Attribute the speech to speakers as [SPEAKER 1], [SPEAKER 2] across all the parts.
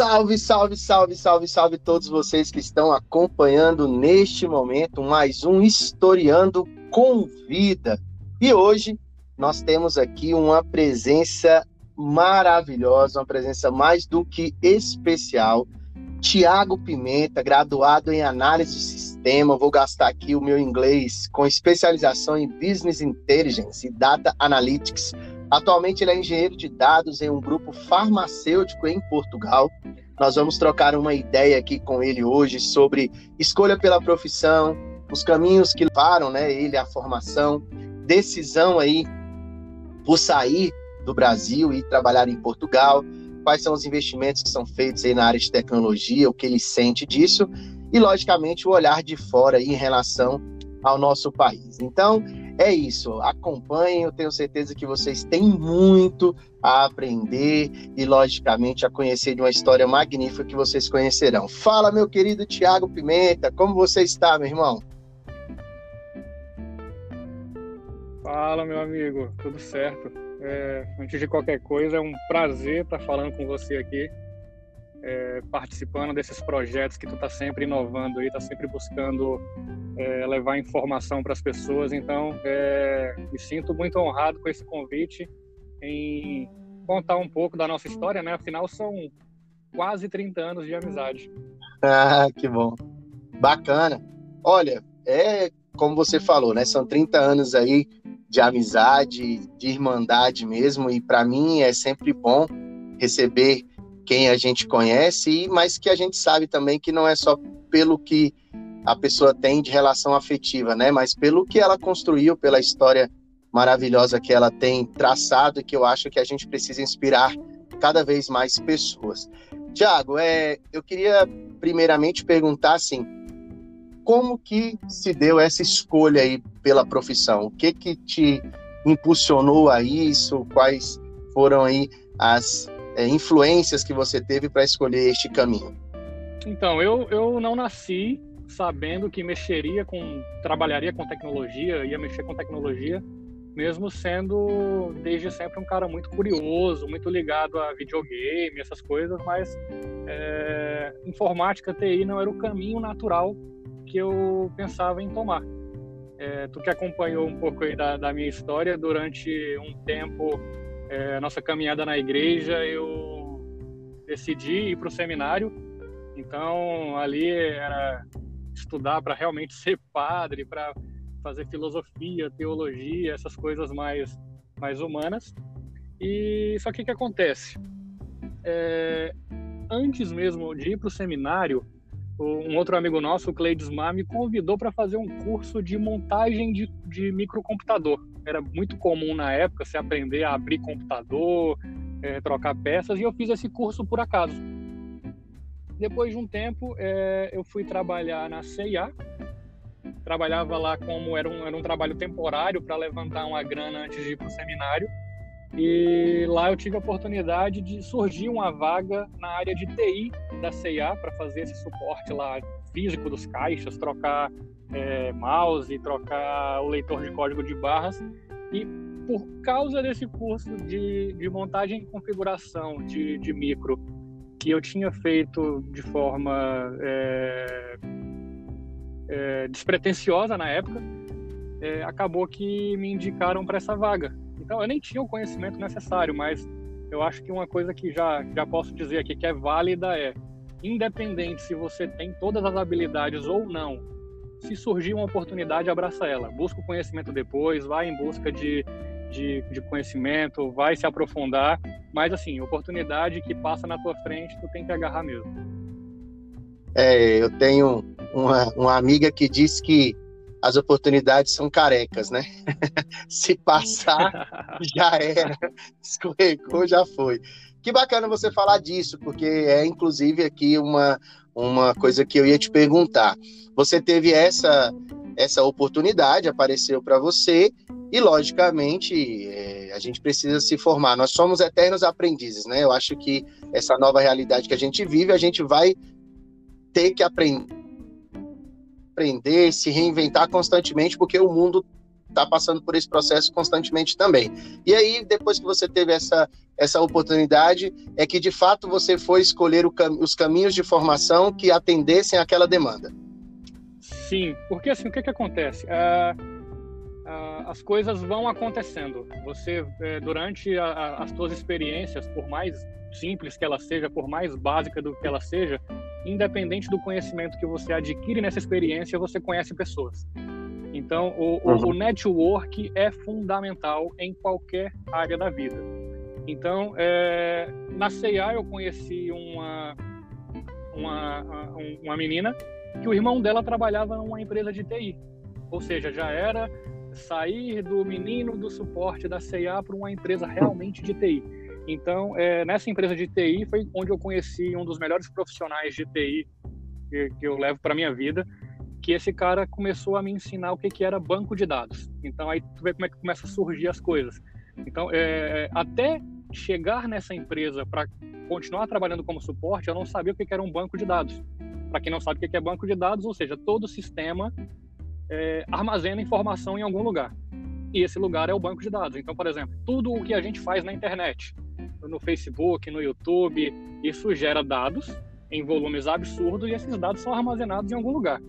[SPEAKER 1] Salve, salve, salve, salve, salve todos vocês que estão acompanhando neste momento mais um Historiando com Vida. E hoje nós temos aqui uma presença maravilhosa, uma presença mais do que especial. Tiago Pimenta, graduado em análise de sistema, vou gastar aqui o meu inglês com especialização em Business Intelligence e Data Analytics Atualmente ele é engenheiro de dados em um grupo farmacêutico em Portugal. Nós vamos trocar uma ideia aqui com ele hoje sobre escolha pela profissão, os caminhos que levaram, né, ele à formação, decisão aí por sair do Brasil e trabalhar em Portugal, quais são os investimentos que são feitos aí na área de tecnologia, o que ele sente disso e logicamente o olhar de fora em relação ao nosso país. Então, é isso. Acompanhem, eu tenho certeza que vocês têm muito a aprender e, logicamente, a conhecer de uma história magnífica que vocês conhecerão. Fala, meu querido Tiago Pimenta, como você está, meu irmão?
[SPEAKER 2] Fala, meu amigo, tudo certo. É, antes de qualquer coisa, é um prazer estar falando com você aqui é, participando desses projetos que tu tá sempre inovando aí, tá sempre buscando é, levar informação para as pessoas. Então, é, me sinto muito honrado com esse convite em contar um pouco da nossa história, né? Afinal, são quase 30 anos de amizade.
[SPEAKER 1] Ah, que bom. Bacana. Olha, é como você falou, né? São 30 anos aí de amizade, de irmandade mesmo, e para mim é sempre bom receber quem a gente conhece, mas que a gente sabe também que não é só pelo que a pessoa tem de relação afetiva, né? Mas pelo que ela construiu, pela história maravilhosa que ela tem traçado que eu acho que a gente precisa inspirar cada vez mais pessoas. Tiago, é, eu queria primeiramente perguntar assim, como que se deu essa escolha aí pela profissão? O que que te impulsionou a isso? Quais foram aí as é, influências que você teve para escolher este caminho?
[SPEAKER 2] Então, eu, eu não nasci sabendo que mexeria com, trabalharia com tecnologia, ia mexer com tecnologia, mesmo sendo desde sempre um cara muito curioso, muito ligado a videogame, essas coisas, mas é, informática, TI não era o caminho natural que eu pensava em tomar. É, tu que acompanhou um pouco da, da minha história durante um tempo é, nossa caminhada na igreja, eu decidi ir para o seminário. Então, ali era estudar para realmente ser padre, para fazer filosofia, teologia, essas coisas mais, mais humanas. E só que o que acontece? É, antes mesmo de ir para o seminário, um outro amigo nosso, o Cleides Mar, me convidou para fazer um curso de montagem de, de microcomputador. Era muito comum na época se aprender a abrir computador, é, trocar peças, e eu fiz esse curso por acaso. Depois de um tempo, é, eu fui trabalhar na CIA. Trabalhava lá como era um, era um trabalho temporário para levantar uma grana antes de ir para o seminário. E lá eu tive a oportunidade de surgir uma vaga na área de TI da CIA para fazer esse suporte lá físico dos caixas, trocar é, mouse, trocar o leitor de código de barras. E por causa desse curso de, de montagem e configuração de, de micro que eu tinha feito de forma é, é, despretensiosa na época, é, acabou que me indicaram para essa vaga. Então, eu nem tinha o conhecimento necessário, mas eu acho que uma coisa que já, já posso dizer aqui que é válida é, independente se você tem todas as habilidades ou não, se surgir uma oportunidade, abraça ela. Busca o conhecimento depois, vai em busca de, de, de conhecimento, vai se aprofundar, mas assim, oportunidade que passa na tua frente, tu tem que agarrar mesmo.
[SPEAKER 1] É, eu tenho uma, uma amiga que diz que as oportunidades são carecas, né? Se passar, já era. Escorregou, já foi. Que bacana você falar disso, porque é inclusive aqui uma, uma coisa que eu ia te perguntar. Você teve essa essa oportunidade, apareceu para você, e logicamente é, a gente precisa se formar. Nós somos eternos aprendizes, né? Eu acho que essa nova realidade que a gente vive, a gente vai ter que aprender aprender, se reinventar constantemente, porque o mundo está passando por esse processo constantemente também. E aí, depois que você teve essa, essa oportunidade é que de fato você foi escolher cam os caminhos de formação que atendessem àquela demanda.
[SPEAKER 2] Sim, porque assim, o que, que acontece? Uh, uh, as coisas vão acontecendo. Você, uh, durante a, a, as suas experiências, por mais simples que ela seja, por mais básica do que ela seja, independente do conhecimento que você adquire nessa experiência, você conhece pessoas. Então, o, uhum. o, network é fundamental em qualquer área da vida. Então, é, na CIA eu conheci uma, uma, uma menina que o irmão dela trabalhava numa empresa de TI. Ou seja, já era sair do menino do suporte da CIA para uma empresa realmente de TI. Então, é, nessa empresa de TI foi onde eu conheci um dos melhores profissionais de TI que, que eu levo para minha vida, que esse cara começou a me ensinar o que, que era banco de dados. Então, aí tu vê como é que começa a surgir as coisas. Então, é, até chegar nessa empresa para continuar trabalhando como suporte, eu não sabia o que, que era um banco de dados. Para quem não sabe o que é banco de dados, ou seja, todo sistema é, armazena informação em algum lugar. E esse lugar é o banco de dados. Então, por exemplo, tudo o que a gente faz na internet, no Facebook, no YouTube, isso gera dados em volumes absurdos e esses dados são armazenados em algum lugar.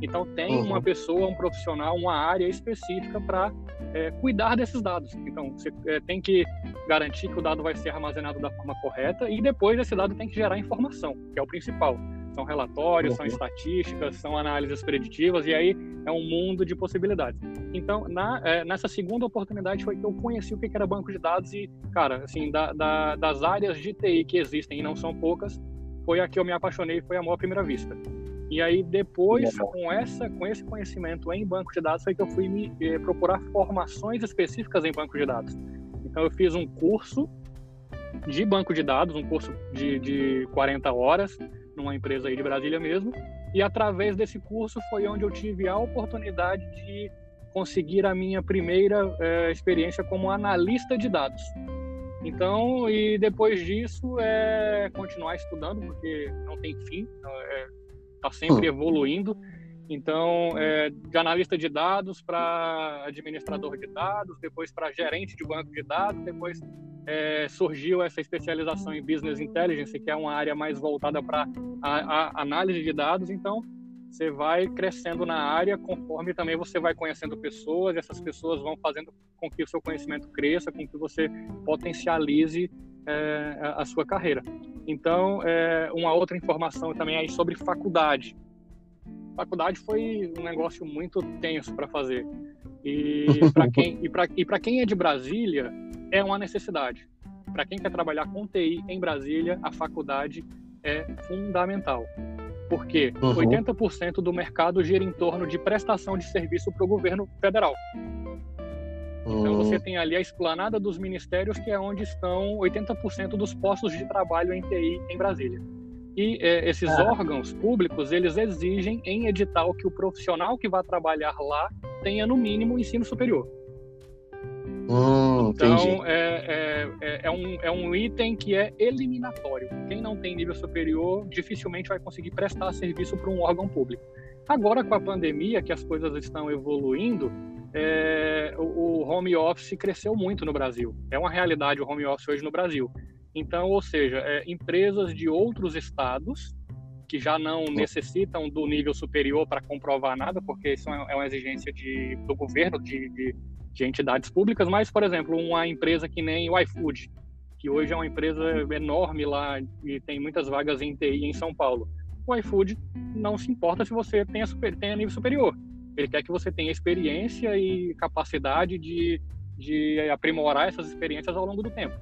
[SPEAKER 2] Então tem uhum. uma pessoa, um profissional, uma área específica para é, cuidar desses dados. Então você é, tem que garantir que o dado vai ser armazenado da forma correta e depois esse dado tem que gerar informação, que é o principal. São relatórios, uhum. são estatísticas, são análises preditivas e aí é um mundo de possibilidades. Então na, é, nessa segunda oportunidade foi que eu conheci o que era banco de dados e cara, assim da, da, das áreas de TI que existem e não são poucas, foi a que eu me apaixonei, foi amor à primeira vista. E aí depois, com essa, com esse conhecimento em banco de dados, foi que eu fui me eh, procurar formações específicas em banco de dados. Então eu fiz um curso de banco de dados, um curso de, de 40 horas, numa empresa aí de Brasília mesmo. E através desse curso foi onde eu tive a oportunidade de conseguir a minha primeira eh, experiência como analista de dados. Então, e depois disso é continuar estudando, porque não tem fim. É, está sempre hum. evoluindo. Então, é, de analista de dados para administrador de dados, depois para gerente de banco de dados, depois é, surgiu essa especialização em business intelligence, que é uma área mais voltada para a, a, análise de dados. Então, você vai crescendo na área conforme também você vai conhecendo pessoas, e essas pessoas vão fazendo com que o seu conhecimento cresça, com que você potencialize é, a sua carreira. Então, é, uma outra informação também aí sobre faculdade. Faculdade foi um negócio muito tenso para fazer. E para quem, e e quem é de Brasília, é uma necessidade. Para quem quer trabalhar com TI em Brasília, a faculdade é fundamental. Porque uhum. 80% do mercado gira em torno de prestação de serviço para o governo federal. Então você hum. tem ali a esplanada dos ministérios, que é onde estão 80% dos postos de trabalho em TI em Brasília. E é, esses ah. órgãos públicos, eles exigem em edital que o profissional que vai trabalhar lá tenha no mínimo ensino superior. Então é, é, é, é, um, é um item que é eliminatório. Quem não tem nível superior dificilmente vai conseguir prestar serviço para um órgão público. Agora com a pandemia, que as coisas estão evoluindo, é, o, o home office cresceu muito no Brasil. É uma realidade o home office hoje no Brasil. Então, ou seja, é, empresas de outros estados que já não necessitam do nível superior para comprovar nada, porque isso é uma exigência de, do governo, de, de, de, entidades públicas, mas, por exemplo, uma empresa que nem o iFood, que hoje é uma empresa enorme lá e tem muitas vagas em TI em São Paulo. O iFood não se importa se você tenha, super, tenha nível superior. Ele quer que você tenha experiência e capacidade de, de aprimorar essas experiências ao longo do tempo.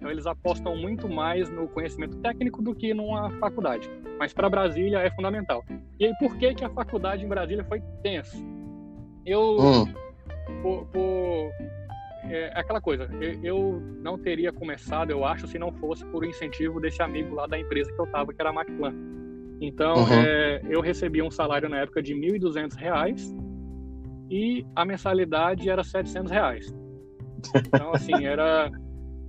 [SPEAKER 2] Então, eles apostam muito mais no conhecimento técnico do que numa faculdade. Mas para Brasília é fundamental. E aí, por que, que a faculdade em Brasília foi tenso? Eu, hum. por, por é, é aquela coisa, eu não teria começado, eu acho, se não fosse por incentivo desse amigo lá da empresa que eu estava, que era a McPlan. Então, uhum. é, eu recebia um salário na época de R$ 1.200 e a mensalidade era 700 reais. Então, assim, era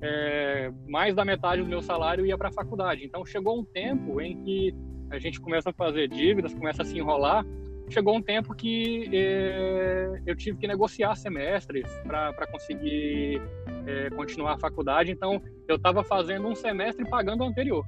[SPEAKER 2] é, mais da metade do meu salário ia para a faculdade. Então, chegou um tempo em que a gente começa a fazer dívidas, começa a se enrolar chegou um tempo que é, eu tive que negociar semestres para conseguir é, continuar a faculdade. Então, eu estava fazendo um semestre pagando o anterior.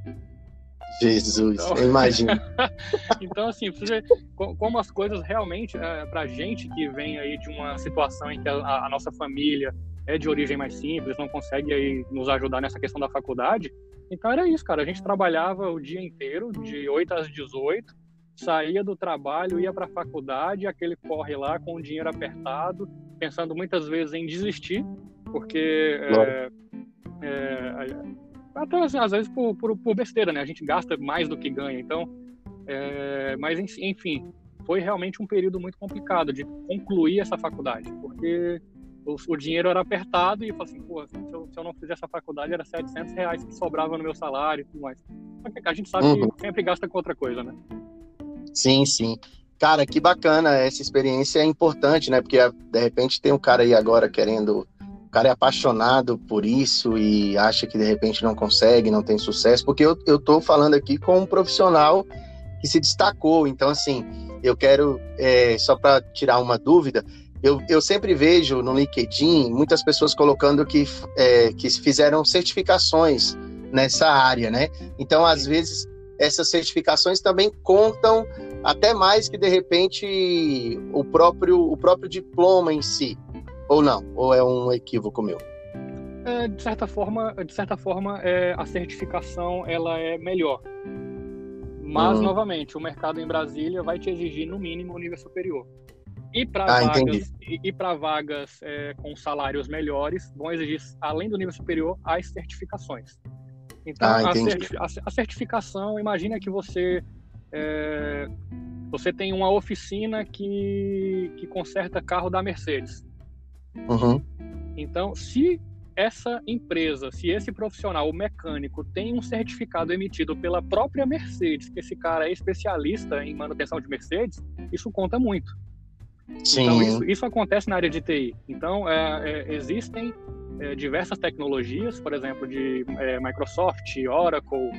[SPEAKER 1] Jesus, então, imagina.
[SPEAKER 2] então, assim, você como as coisas realmente, é, para gente que vem aí de uma situação em que a, a, nossa família é de origem mais simples, não consegue aí nos ajudar nessa questão da faculdade. Então era isso, cara. A gente trabalhava o dia inteiro, de 8 às 18, saía do trabalho, ia para a faculdade, aquele corre lá com o dinheiro apertado, pensando muitas vezes em desistir, porque é, é, até às vezes por, por, por, besteira, né? A gente gasta mais do que ganha. Então, é, mas enfim, foi realmente um período muito complicado de concluir essa faculdade, porque o, o dinheiro era apertado e eu falei assim, pô, se eu, se eu, não fizer essa faculdade era 700 reais que sobrava no meu salário e tudo mais. A gente sabe uhum. que sempre gasta com outra coisa, né?
[SPEAKER 1] Sim, sim. Cara, que bacana, essa experiência é importante, né? Porque de repente tem um cara aí agora querendo cara é apaixonado por isso e acha que de repente não consegue, não tem sucesso, porque eu, eu tô falando aqui com um profissional que se destacou. Então, assim, eu quero, é, só para tirar uma dúvida, eu, eu sempre vejo no LinkedIn muitas pessoas colocando que, é, que fizeram certificações nessa área, né? Então, às vezes, essas certificações também contam até mais que de repente o próprio, o próprio diploma em si. Ou não? Ou é um equívoco meu?
[SPEAKER 2] É, de certa forma, de certa forma é, a certificação ela é melhor. Mas, uhum. novamente, o mercado em Brasília vai te exigir, no mínimo, um nível superior. E para ah, vagas, e, e vagas é, com salários melhores, vão exigir, além do nível superior, as certificações. Então, ah, a, certi a, certificação, imagina que você é, você tem uma oficina que, que conserta carro da Mercedes.
[SPEAKER 1] Uhum.
[SPEAKER 2] Então, se essa empresa, se esse profissional, o mecânico, tem um certificado emitido pela própria Mercedes, que esse cara é especialista em manutenção de Mercedes, isso conta muito.
[SPEAKER 1] Sim.
[SPEAKER 2] Então, isso, isso acontece na área de TI. Então, é, é, existem é, diversas tecnologias, por exemplo, de é, Microsoft, Oracle,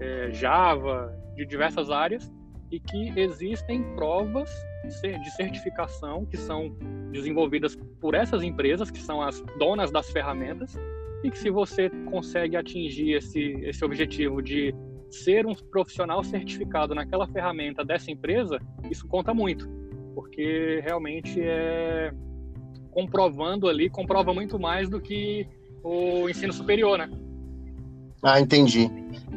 [SPEAKER 2] é, Java, de diversas áreas, e que existem provas de certificação que são desenvolvidas por essas empresas, que são as donas das ferramentas, e que se você consegue atingir esse, esse objetivo de ser um profissional certificado naquela ferramenta dessa empresa, isso conta muito, porque realmente é comprovando ali, comprova muito mais do que o ensino superior, né?
[SPEAKER 1] Ah, entendi.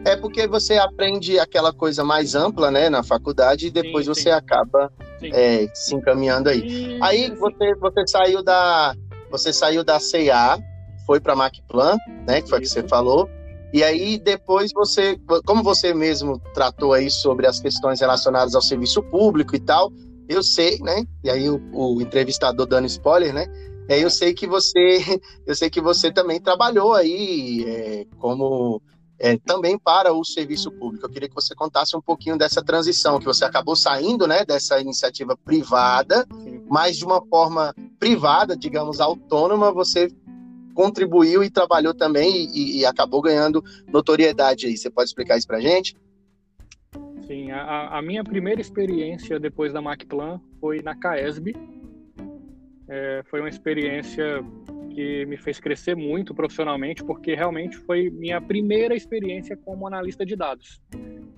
[SPEAKER 1] É porque você aprende aquela coisa mais ampla, né, na faculdade e depois sim, você sim. acaba é, se encaminhando aí. aí você, você saiu da você saiu da CA, foi para Macplan, né, que foi o que você falou. E aí depois você, como você mesmo tratou aí sobre as questões relacionadas ao serviço público e tal, eu sei, né? E aí o, o entrevistador dando spoiler, né? É, eu sei que você, eu sei que você também trabalhou aí é, como é, também para o serviço público. Eu queria que você contasse um pouquinho dessa transição, que você acabou saindo né, dessa iniciativa privada, mas de uma forma privada, digamos, autônoma, você contribuiu e trabalhou também e, e acabou ganhando notoriedade aí. Você pode explicar isso para a gente?
[SPEAKER 2] Sim, a, a, minha primeira experiência depois da MacPlan foi na CAESB. É, foi uma experiência que me fez crescer muito profissionalmente, porque realmente foi minha primeira experiência como analista de dados.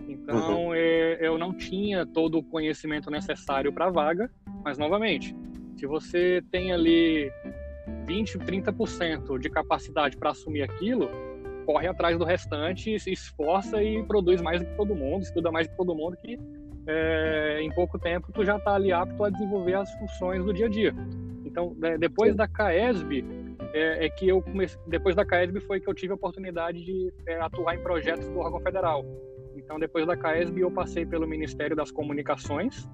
[SPEAKER 2] Então, uhum. é, eu não tinha todo o conhecimento necessário para a vaga, mas, novamente, se você tem ali 20, 30% de capacidade para assumir aquilo, corre atrás do restante, se esforça e produz mais do que todo mundo, estuda mais do que todo mundo, que é, em pouco tempo tu já está ali apto a desenvolver as funções do dia a dia. Então, é, depois da CAESB, é, é, que eu comecei, depois da CAESB foi que eu tive a oportunidade de é, atuar em projetos do órgão federal. Então, depois da CAESB, eu passei pelo Ministério das Comunicações.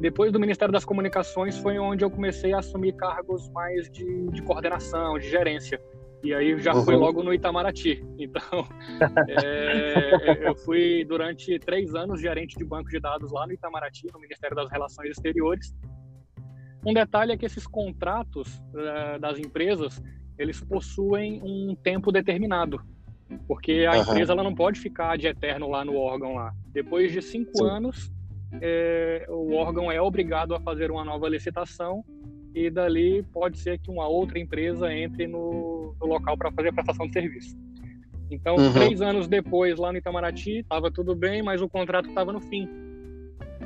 [SPEAKER 2] Depois do Ministério das Comunicações foi onde eu comecei a assumir cargos mais de, de coordenação, de gerência. E aí já uhum. foi logo no Itamaraty. Então, é, eu fui durante três anos gerente de banco de dados lá no Itamaraty, no Ministério das Relações Exteriores. Um detalhe é que esses contratos uh, das empresas, eles possuem um tempo determinado, porque a uhum. empresa ela não pode ficar de eterno lá no órgão lá. Depois de cinco Sim. anos, é, o órgão é obrigado a fazer uma nova licitação e dali pode ser que uma outra empresa entre no, no local para fazer a prestação de serviço. Então, uhum. três anos depois, lá no Itamaraty, estava tudo bem, mas o contrato estava no fim.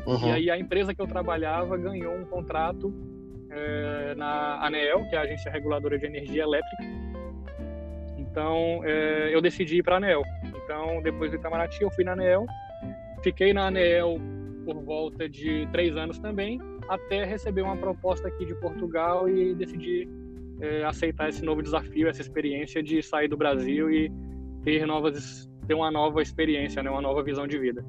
[SPEAKER 2] Uhum. E aí a empresa que eu trabalhava ganhou um contrato é, na ANEEL, que é a Agência Reguladora de Energia Elétrica. Então, é, eu decidi ir para a ANEEL. Então, depois do Itamaraty, eu fui na ANEEL. Fiquei na ANEEL por volta de três anos também, até receber uma proposta aqui de Portugal e decidi é, aceitar esse novo desafio, essa experiência de sair do Brasil e ter novas, ter uma nova experiência, né, uma nova visão de vida.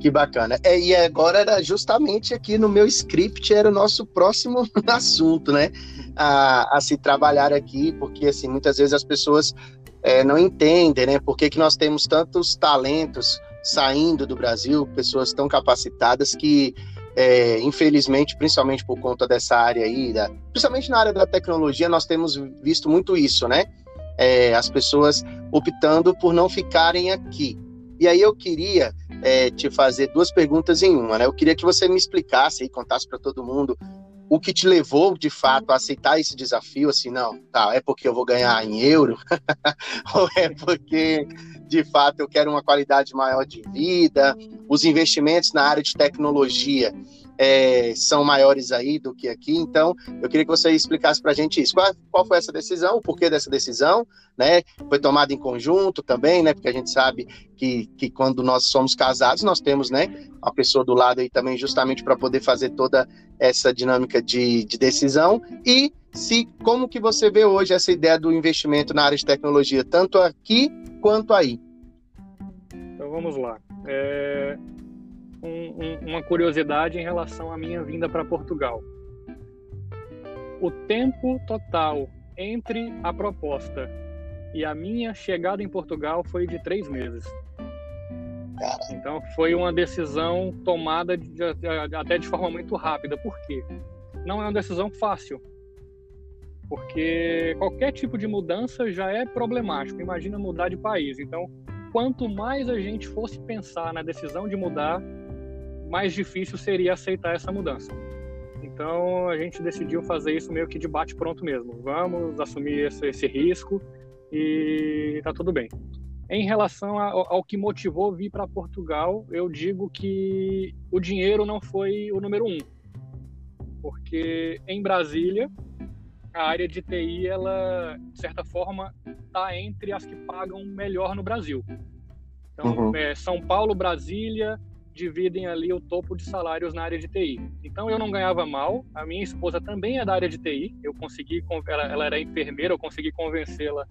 [SPEAKER 1] Que bacana. É, e agora era justamente aqui no meu script era o nosso próximo assunto, né? A, a se trabalhar aqui, porque assim muitas vezes as pessoas é, não entendem, né? Por que, que nós temos tantos talentos saindo do Brasil, pessoas tão capacitadas que é, infelizmente, principalmente por conta dessa área aí, da, principalmente na área da tecnologia, nós temos visto muito isso, né? É, as pessoas optando por não ficarem aqui. E aí eu queria é, te fazer duas perguntas em uma, né? Eu queria que você me explicasse e contasse para todo mundo o que te levou de fato a aceitar esse desafio, assim, não, tá, é porque eu vou ganhar em euro, ou é porque de fato eu quero uma qualidade maior de vida, os investimentos na área de tecnologia é, são maiores aí do que aqui. Então, eu queria que você explicasse para a gente isso. Qual, qual, foi essa decisão? O porquê dessa decisão? Né? Foi tomada em conjunto também, né? Porque a gente sabe que, que quando nós somos casados, nós temos, né, a pessoa do lado aí também, justamente para poder fazer toda essa dinâmica de, de decisão. E se como que você vê hoje essa ideia do investimento na área de tecnologia, tanto aqui quanto aí?
[SPEAKER 2] Então vamos lá. É, um, um, uma curiosidade em relação à minha vinda para Portugal. O tempo total entre a proposta e a minha chegada em Portugal foi de três meses. Então foi uma decisão tomada de, até de forma muito rápida. Por quê? Não é uma decisão fácil. Porque qualquer tipo de mudança já é problemático. Imagina mudar de país. Então, quanto mais a gente fosse pensar na decisão de mudar, mais difícil seria aceitar essa mudança. Então a gente decidiu fazer isso meio que de bate pronto mesmo. Vamos assumir esse, esse risco e tá tudo bem. Em relação ao, ao que motivou vir para Portugal, eu digo que o dinheiro não foi o número um, porque em Brasília a área de TI ela de certa forma está entre as que pagam melhor no Brasil. Então uhum. é, São Paulo, Brasília dividem ali o topo de salários na área de TI. Então eu não ganhava mal, a minha esposa também é da área de TI, eu consegui, ela, ela era enfermeira, eu consegui convencê-la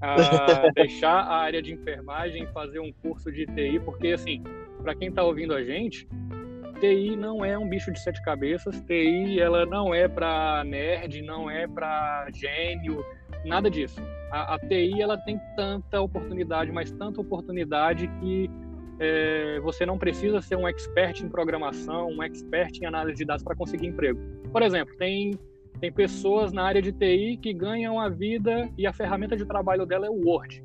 [SPEAKER 2] a deixar a área de enfermagem e fazer um curso de TI, porque assim, para quem está ouvindo a gente, TI não é um bicho de sete cabeças, TI ela não é para nerd, não é para gênio, nada disso. A, a TI ela tem tanta oportunidade, mas tanta oportunidade que é, você não precisa ser um expert em programação, um expert em análise de dados para conseguir emprego. Por exemplo, tem, tem pessoas na área de TI que ganham a vida e a ferramenta de trabalho dela é o Word.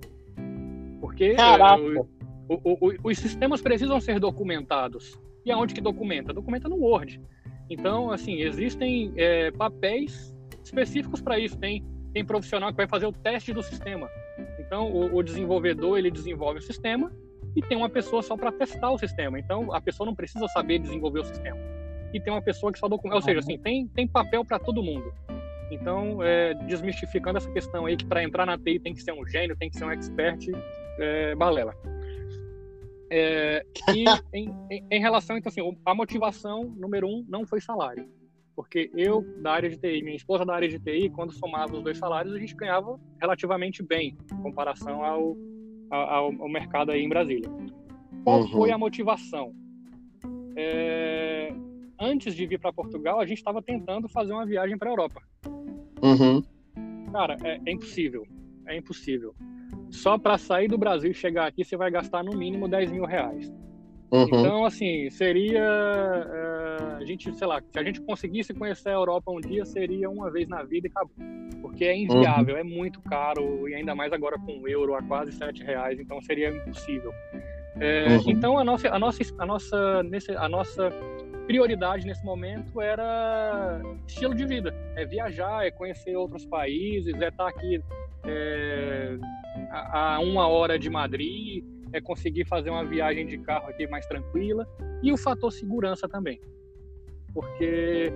[SPEAKER 2] Porque é, o, o, o, os sistemas precisam ser documentados. E aonde que documenta? Documenta no Word. Então, assim, existem é, papéis específicos para isso. Tem, tem profissional que vai fazer o teste do sistema. Então, o, o desenvolvedor ele desenvolve o sistema e tem uma pessoa só para testar o sistema. Então, a pessoa não precisa saber desenvolver o sistema. E tem uma pessoa que só documenta. Ou seja, assim, tem, tem papel para todo mundo. Então, é, desmistificando essa questão aí que para entrar na TI tem que ser um gênio, tem que ser um expert, é, balela. É, e em, em, em, relação, então, assim, a motivação número um não foi salário. Porque eu, da área de TI, minha esposa da área de TI, quando somava os dois salários, a gente ganhava relativamente bem em comparação ao, ao, ao mercado aí em Brasília. Qual uhum. foi a motivação? É, antes de vir para Portugal, a gente estava tentando fazer uma viagem para a Europa.
[SPEAKER 1] Uhum.
[SPEAKER 2] Cara, é, é, impossível. É impossível. Só para sair do Brasil e chegar aqui, você vai gastar no mínimo 10 mil reais. Uhum. Então, assim, seria. Uh, a gente, sei lá, se a gente conseguisse conhecer a Europa um dia, seria uma vez na vida e acabou. Porque é inviável, uhum. é muito caro, e ainda mais agora com o euro a quase 7 reais, então seria impossível. É, uhum. Então a nossa, a nossa, a nossa, a nossa prioridade nesse momento era estilo de vida, é viajar, é conhecer outros países, é estar aqui é, a, a uma hora de Madrid, é conseguir fazer uma viagem de carro aqui mais tranquila e o fator segurança também, porque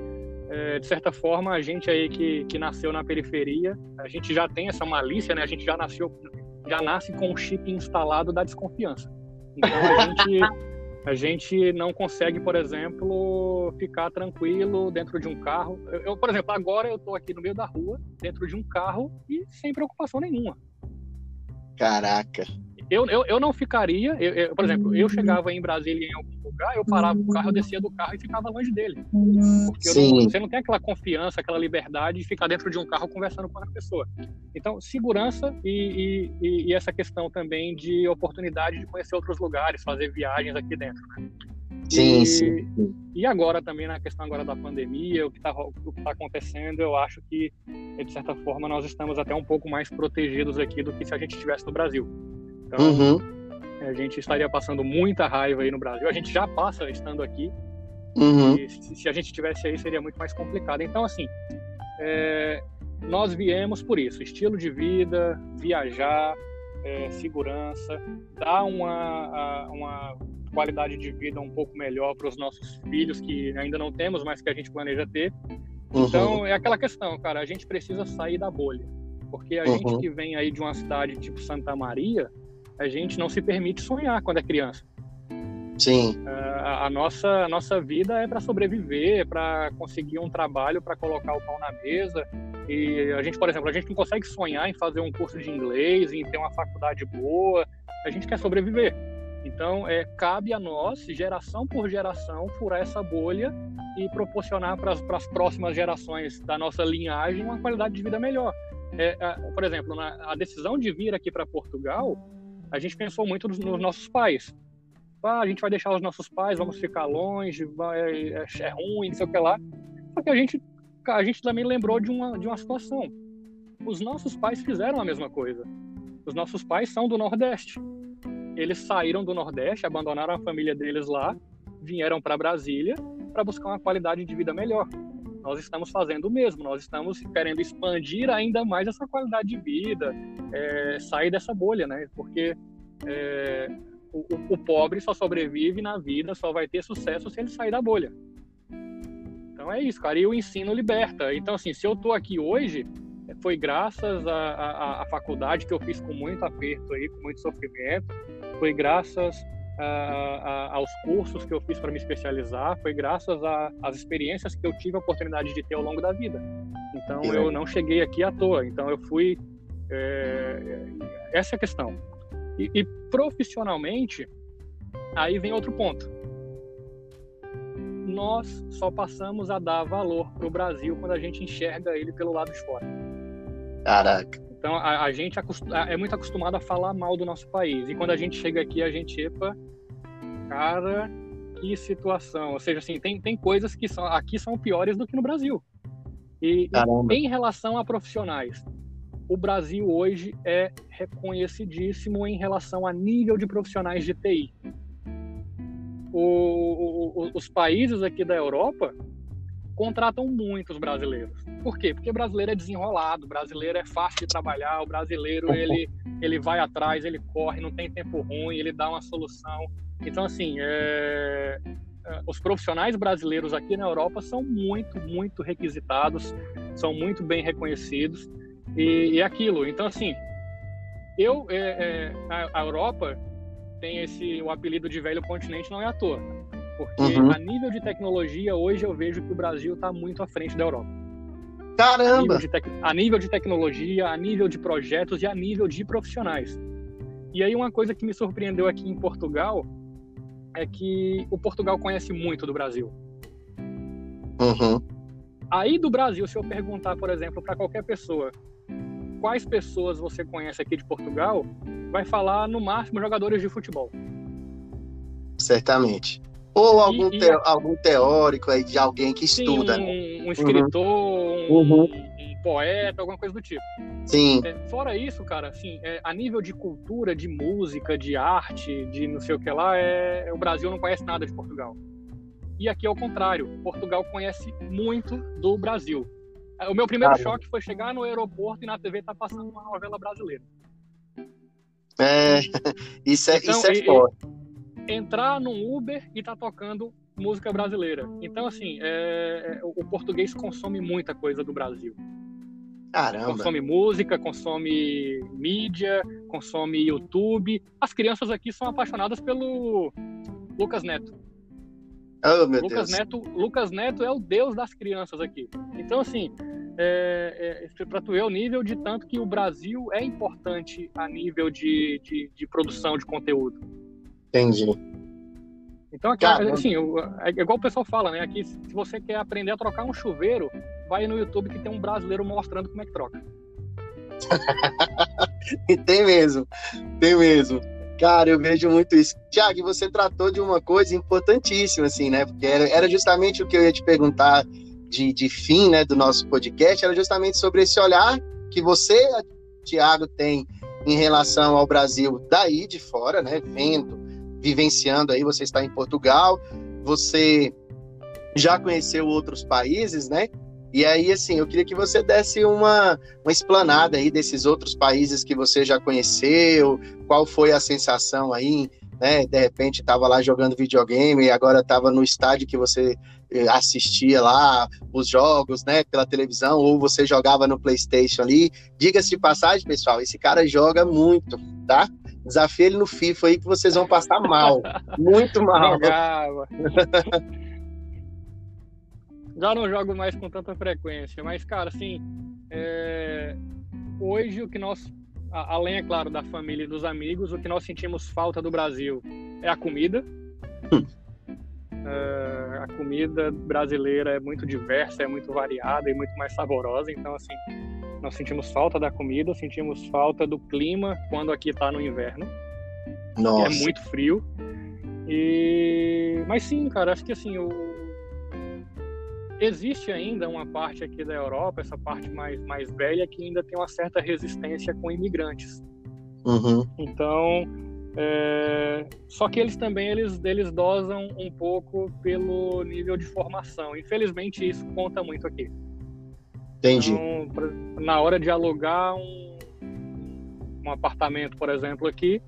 [SPEAKER 2] é, de certa forma a gente aí que, que nasceu na periferia, a gente já tem essa malícia, né? A gente já nasceu, já nasce com o chip instalado da desconfiança. Então a gente a gente não consegue, por exemplo, ficar tranquilo dentro de um carro. Eu, eu por exemplo, agora eu estou aqui no meio da rua, dentro de um carro e sem preocupação nenhuma.
[SPEAKER 1] Caraca.
[SPEAKER 2] Eu, eu, eu não ficaria, eu, eu, por exemplo, eu chegava em Brasília em algum lugar, eu parava o carro, eu descia do carro e ficava longe dele. Porque não, você não tem aquela confiança, aquela liberdade de ficar dentro de um carro conversando com a pessoa. Então, segurança e, e, e essa questão também de oportunidade de conhecer outros lugares, fazer viagens aqui dentro. Né?
[SPEAKER 1] Sim, e, sim.
[SPEAKER 2] E agora também na questão agora da pandemia, o que está tá acontecendo, eu acho que de certa forma nós estamos até um pouco mais protegidos aqui do que se a gente estivesse no Brasil. Então, uhum. a gente estaria passando muita raiva aí no Brasil. A gente já passa estando aqui. Uhum. E se, se, a gente estivesse aí, seria muito mais complicado. Então, assim, é, nós viemos por isso: estilo de vida, viajar, é, segurança, dar uma, uma qualidade de vida um pouco melhor para os nossos filhos, que ainda não temos, mas que a gente planeja ter. Uhum. Então, é aquela questão, cara: a gente precisa sair da bolha. Porque a uhum. gente que vem aí de uma cidade tipo Santa Maria, a gente não se permite sonhar quando é criança.
[SPEAKER 1] Sim.
[SPEAKER 2] A, a nossa, a nossa vida é para sobreviver, é para conseguir um trabalho, para colocar o pão na mesa. E a gente, por exemplo, a gente não consegue sonhar em fazer um curso de inglês, em ter uma faculdade boa. A gente quer sobreviver. Então, é, cabe a nós, geração por geração, furar essa bolha e proporcionar para as próximas gerações da nossa linhagem uma qualidade de vida melhor. É, por exemplo, na, a decisão de vir aqui para Portugal a gente pensou muito nos, nos nossos pais. Ah, a gente vai deixar os nossos pais, vamos ficar longe, vai, é, é ruim, não sei o que lá. Só que a gente, a gente também lembrou de uma, de uma situação. Os nossos pais fizeram a mesma coisa. Os nossos pais são do Nordeste. Eles saíram do Nordeste, abandonaram a família deles lá, vieram para Brasília para buscar uma qualidade de vida melhor. Nós estamos fazendo o mesmo, nós estamos querendo expandir ainda mais essa qualidade de vida, é, sair dessa bolha, né? Porque é, o, o, pobre só sobrevive na vida, só vai ter sucesso se ele sair da bolha. Então é isso, cara. E o ensino liberta. Então, assim, se eu tô aqui hoje, foi graças à faculdade que eu fiz com muito aperto aí, com muito sofrimento. Foi graças aos cursos que eu fiz para me especializar, foi graças às experiências que eu tive a oportunidade de ter ao longo da vida. Então eu não cheguei aqui à toa. Então eu fui é, essa é a questão. E, e profissionalmente, aí vem outro ponto. Nós só passamos a dar valor para o Brasil quando a gente enxerga ele pelo lado de fora.
[SPEAKER 1] Caraca.
[SPEAKER 2] Então a, a gente é muito acostumado a falar mal do nosso país. E quando a gente chega aqui, a gente, epa, cara, que situação. Ou seja, assim, tem, tem coisas que são, aqui são piores do que no Brasil. E, e em relação a profissionais, o Brasil hoje é reconhecidíssimo em relação a nível de profissionais de TI. O, o, os países aqui da Europa contratam muitos brasileiros. Por quê? Porque brasileiro é desenrolado, o brasileiro é fácil de trabalhar, o brasileiro ele, ele vai atrás, ele corre, não tem tempo ruim, ele dá uma solução. Então, assim, é, é, os profissionais brasileiros aqui na Europa são muito, muito requisitados, são muito bem reconhecidos e, e aquilo. Então, assim, eu, é, é, a, a Europa tem esse o apelido de velho continente não é à toa porque uhum. a nível de tecnologia, hoje eu vejo que o Brasil está muito à frente da Europa.
[SPEAKER 1] Caramba!
[SPEAKER 2] A nível, a nível, de tecnologia, a nível de projetos e a nível de profissionais. E aí uma coisa que me surpreendeu aqui em Portugal é que o Portugal conhece muito do Brasil.
[SPEAKER 1] Uhum.
[SPEAKER 2] Aí do Brasil, se eu perguntar, por exemplo, para qualquer pessoa, quais pessoas você conhece aqui de Portugal, vai falar no máximo jogadores de futebol.
[SPEAKER 1] Certamente. Ou algum, e, algum teórico aí de alguém que estuda,
[SPEAKER 2] sim,
[SPEAKER 1] um,
[SPEAKER 2] né? um escritor, uhum. um, um, poeta, alguma coisa do tipo.
[SPEAKER 1] Sim.
[SPEAKER 2] É, fora isso, cara, assim, é, a nível de cultura, de música, de arte, de não sei o que lá, é, o Brasil não conhece nada de Portugal. E aqui é o contrário. Portugal conhece muito do Brasil. O meu primeiro ah, choque foi chegar no aeroporto e na TV tá passando uma novela brasileira.
[SPEAKER 1] É, isso é, então, isso é forte.
[SPEAKER 2] Entrar num Uber e tá tocando música brasileira. Então, assim, é, é, o português consome muita coisa do Brasil.
[SPEAKER 1] Caramba.
[SPEAKER 2] Consome música, consome mídia, consome YouTube. As crianças aqui são apaixonadas pelo Lucas Neto.
[SPEAKER 1] Oh,
[SPEAKER 2] Lucas
[SPEAKER 1] Deus.
[SPEAKER 2] Neto, Lucas Neto é o deus das crianças aqui. Então, assim, é, é, para tu ver o nível de tanto que o Brasil é importante a nível de, de, de produção de conteúdo.
[SPEAKER 1] Entendi.
[SPEAKER 2] Então, aqui, assim, é igual o pessoal fala, né? Aqui, se você quer aprender a trocar um chuveiro, vai no YouTube que tem um brasileiro mostrando como é que troca.
[SPEAKER 1] e tem mesmo, tem mesmo. Cara, eu vejo muito isso. Tiago, você tratou de uma coisa importantíssima, assim, né? Porque era, era justamente o que eu ia te perguntar de, de fim, né, do nosso podcast, era justamente sobre esse olhar que você, Tiago, tem em relação ao Brasil daí de fora, né? Vendo, vivenciando aí, você está em Portugal, você já conheceu outros países, né? E aí, assim, eu queria que você desse uma, uma explanada aí desses outros países que você já conheceu, qual foi a sensação aí, né? De repente estava lá jogando videogame e agora estava no estádio que você eh, assistia lá os jogos, né, pela televisão, ou você jogava no PlayStation ali. Diga-se de passagem, pessoal, esse cara joga muito, tá? Desafie ele no FIFA aí que vocês vão passar mal. Muito mal.
[SPEAKER 2] Jogava. Já não jogo mais com tanta frequência, mas, cara, assim, é... hoje o que nós, além, é claro, da família e dos amigos, o que nós sentimos falta do Brasil é a comida. Hum. É... A comida brasileira é muito diversa, é muito variada e muito mais saborosa, então, assim, nós sentimos falta da comida, sentimos falta do clima quando aqui está no inverno.
[SPEAKER 1] Nossa.
[SPEAKER 2] É muito frio. E... Mas sim, cara, acho que assim, o... existe ainda uma parte aqui da Europa, essa parte mais, mais velha, que ainda tem uma certa resistência com imigrantes.
[SPEAKER 1] Uhum.
[SPEAKER 2] Então, é... só que eles também eles, eles dosam um pouco pelo nível de formação. Infelizmente, isso conta muito aqui.
[SPEAKER 1] Entendi.
[SPEAKER 2] Então, na hora de alugar um, um apartamento, por exemplo, aqui,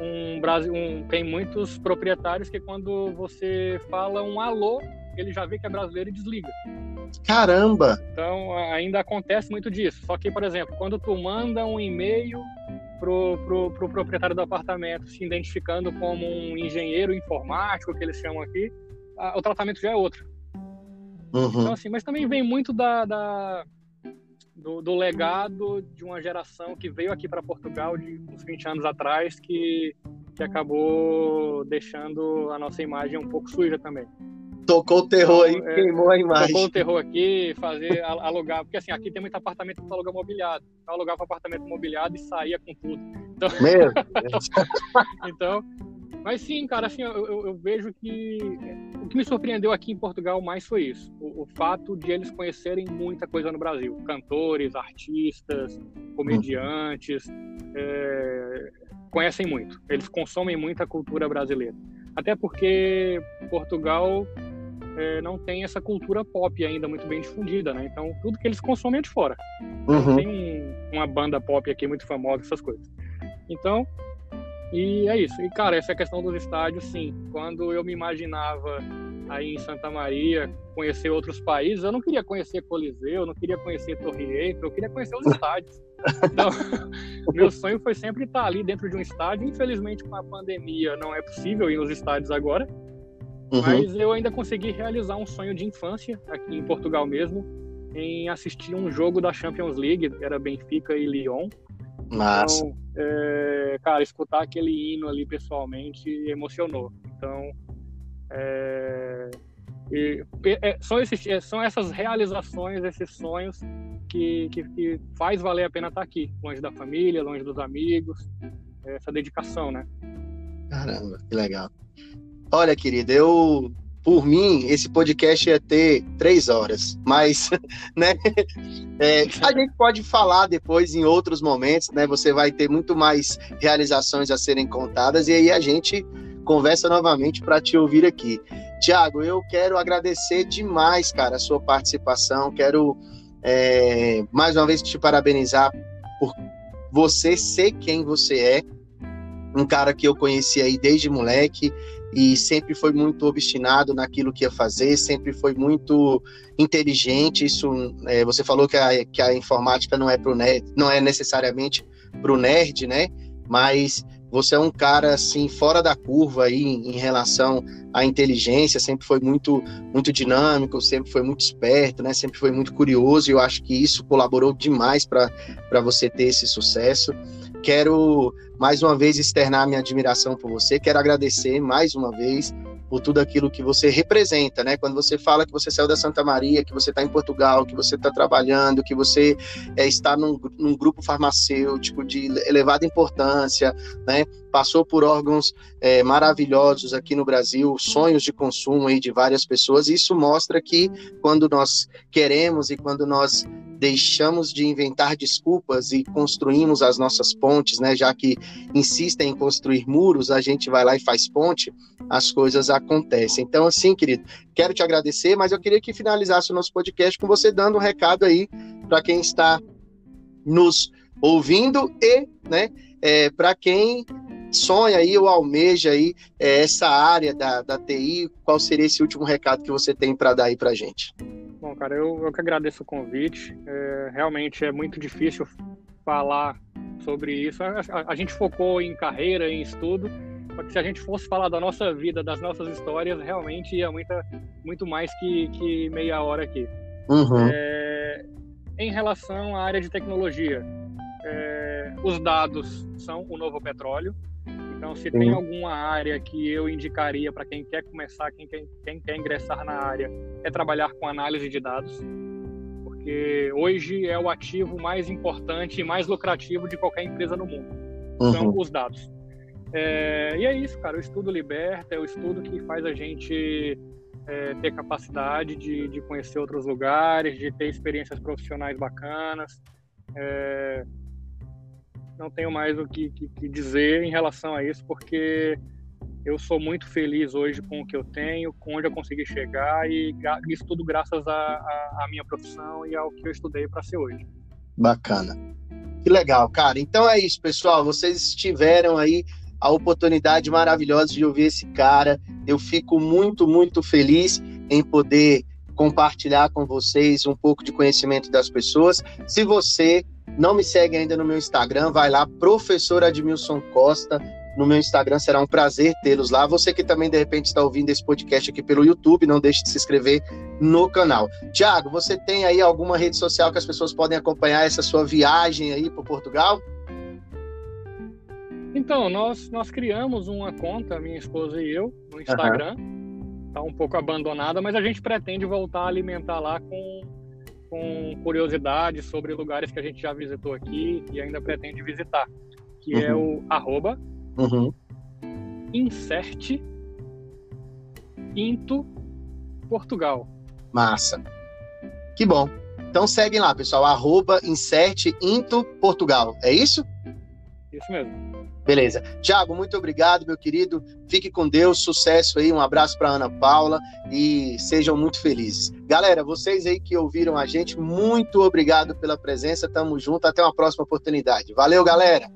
[SPEAKER 2] um um, tem muitos proprietários que quando você fala um alô, ele já vê que é brasileiro e desliga.
[SPEAKER 1] Caramba!
[SPEAKER 2] Então ainda acontece muito disso. Só que, por exemplo, quando tu manda um e-mail pro, pro, pro proprietário do apartamento se identificando como um engenheiro informático, que eles chamam aqui, a, o tratamento já é outro.
[SPEAKER 1] Uhum.
[SPEAKER 2] Então, assim, mas também vem muito da, da do, do, legado de uma geração que veio aqui para Portugal de uns 20 anos atrás, que, que acabou deixando a nossa imagem um pouco suja também.
[SPEAKER 1] Tocou o terror então, aí, é, queimou a imagem.
[SPEAKER 2] Tocou o terror aqui, fazer, alugar, porque assim, aqui tem muito apartamento para alugar mobiliado. Eu alugava apartamento mobiliado e saía com tudo. Então,
[SPEAKER 1] Meu
[SPEAKER 2] então mas sim, cara, assim, eu, eu, eu, vejo que o que me surpreendeu aqui em Portugal mais foi isso. O, o, fato de eles conhecerem muita coisa no Brasil. Cantores, artistas, comediantes, é, conhecem muito. Eles consomem muita cultura brasileira. Até porque Portugal é, não tem essa cultura pop ainda muito bem difundida, né? Então, tudo que eles consomem é de fora.
[SPEAKER 1] Uhum.
[SPEAKER 2] Não tem um, uma banda pop aqui muito famosa, essas coisas. Então, e é isso. E, cara, essa questão dos estádios, sim. Quando eu me imaginava aí em Santa Maria, conhecer outros países, eu não queria conhecer Coliseu, eu não queria conhecer Torre Eiffel, eu queria conhecer os estádios. Então, meu sonho foi sempre estar ali dentro de um estádio. Infelizmente, com a pandemia, não é possível ir nos estádios agora. Uhum. Mas eu ainda consegui realizar um sonho de infância aqui em Portugal mesmo, em assistir um jogo da Champions League, era Benfica e Lyon.
[SPEAKER 1] Massa.
[SPEAKER 2] Então, é, cara, escutar aquele hino ali pessoalmente emocionou. Então, é, e, é, são, esses, é, são essas realizações, esses sonhos que, que, que, faz valer a pena estar aqui, longe da família, longe dos amigos, essa dedicação, né?
[SPEAKER 1] Caramba, que legal. Olha, querida, eu por mim, esse podcast ia ter três horas, mas, né, é, a gente pode falar depois em outros momentos, né, você vai ter muito mais realizações a serem contadas, e aí a gente conversa novamente para te ouvir aqui. Tiago, eu quero agradecer demais, cara, a sua participação, quero é, mais uma vez te parabenizar por você ser quem você é, um cara que eu conheci aí desde moleque, e sempre foi muito obstinado naquilo que ia fazer, sempre foi muito inteligente. Isso, é, você falou que a, que a informática não é pro nerd, não é necessariamente para o nerd, né? Mas você é um cara assim fora da curva aí em, relação à inteligência, sempre foi muito muito dinâmico, sempre foi muito esperto, né? Sempre foi muito curioso e eu acho que isso colaborou demais para você ter esse sucesso. Quero mais uma vez externar minha admiração por você, quero agradecer mais uma vez por tudo aquilo que você representa, né? Quando você fala que você saiu da Santa Maria, que você está em Portugal, que você está trabalhando, que você é, está num, num, grupo farmacêutico de elevada importância, né? Passou por órgãos é, maravilhosos aqui no Brasil, sonhos de consumo aí de várias pessoas. Isso mostra que quando nós queremos e quando nós deixamos de inventar desculpas e construímos as nossas pontes, né? Já que insistem em construir muros, a gente vai lá e faz ponte, as coisas acontecem. Então, assim, querido, quero te agradecer, mas eu queria que finalizasse o nosso podcast com você dando um recado aí para quem está nos ouvindo e, né, é, para quem sonha aí ou almeja aí é, essa área da, da TI, qual seria esse último recado que você tem para dar aí para gente?
[SPEAKER 2] Bom, cara, eu, eu que agradeço o convite. É, realmente é muito difícil falar sobre isso. A, a, a, gente focou em carreira, em estudo, porque se a gente fosse falar da nossa vida, das nossas histórias, realmente ia muita, muito mais que, que meia hora aqui. Uhum. É, em relação à área de tecnologia, é, os dados são o novo petróleo. Então, se tem alguma área que eu indicaria para quem quer começar, quem, quem, quem quer ingressar na área, é trabalhar com análise de dados, porque hoje é o ativo mais importante e mais lucrativo de qualquer empresa no mundo. Uhum. São os dados. É, e é isso, cara. O estudo liberta, é o estudo que faz a gente é, ter capacidade de, de conhecer outros lugares, de ter experiências profissionais bacanas. É, não tenho mais o que, que, que, dizer em relação a isso, porque eu sou muito feliz hoje com o que eu tenho, com onde eu consegui chegar, e isso tudo graças à minha profissão e ao que eu estudei para ser hoje.
[SPEAKER 1] Bacana. Que legal, cara. Então é isso, pessoal. Vocês tiveram aí a oportunidade maravilhosa de ouvir esse cara. Eu fico muito, muito feliz em poder compartilhar com vocês um pouco de conhecimento das pessoas. Se você não me segue ainda no meu Instagram, vai lá, professor Admilson Costa, no meu Instagram, será um prazer tê-los lá. Você que também, de repente, está ouvindo esse podcast aqui pelo YouTube, não deixe de se inscrever no canal. Tiago, você tem aí alguma rede social que as pessoas podem acompanhar essa sua viagem aí para Portugal?
[SPEAKER 2] Então, nós, nós criamos uma conta, minha esposa e eu, no Instagram. Está uhum. um pouco abandonada, mas a gente pretende voltar a alimentar lá com com curiosidades sobre lugares que a gente já visitou aqui e ainda pretende visitar, que é uhum. é o arroba uhum. insert into Portugal.
[SPEAKER 1] Massa. Que bom. Então seguem lá, pessoal, arroba insert into Portugal. É isso?
[SPEAKER 2] Isso mesmo.
[SPEAKER 1] Beleza. Tiago, muito obrigado, meu querido. Fique com Deus, sucesso aí. Um abraço para Ana Paula e sejam muito felizes. Galera, vocês aí que ouviram a gente, muito obrigado pela presença. Tamo junto, até uma próxima oportunidade. Valeu, galera.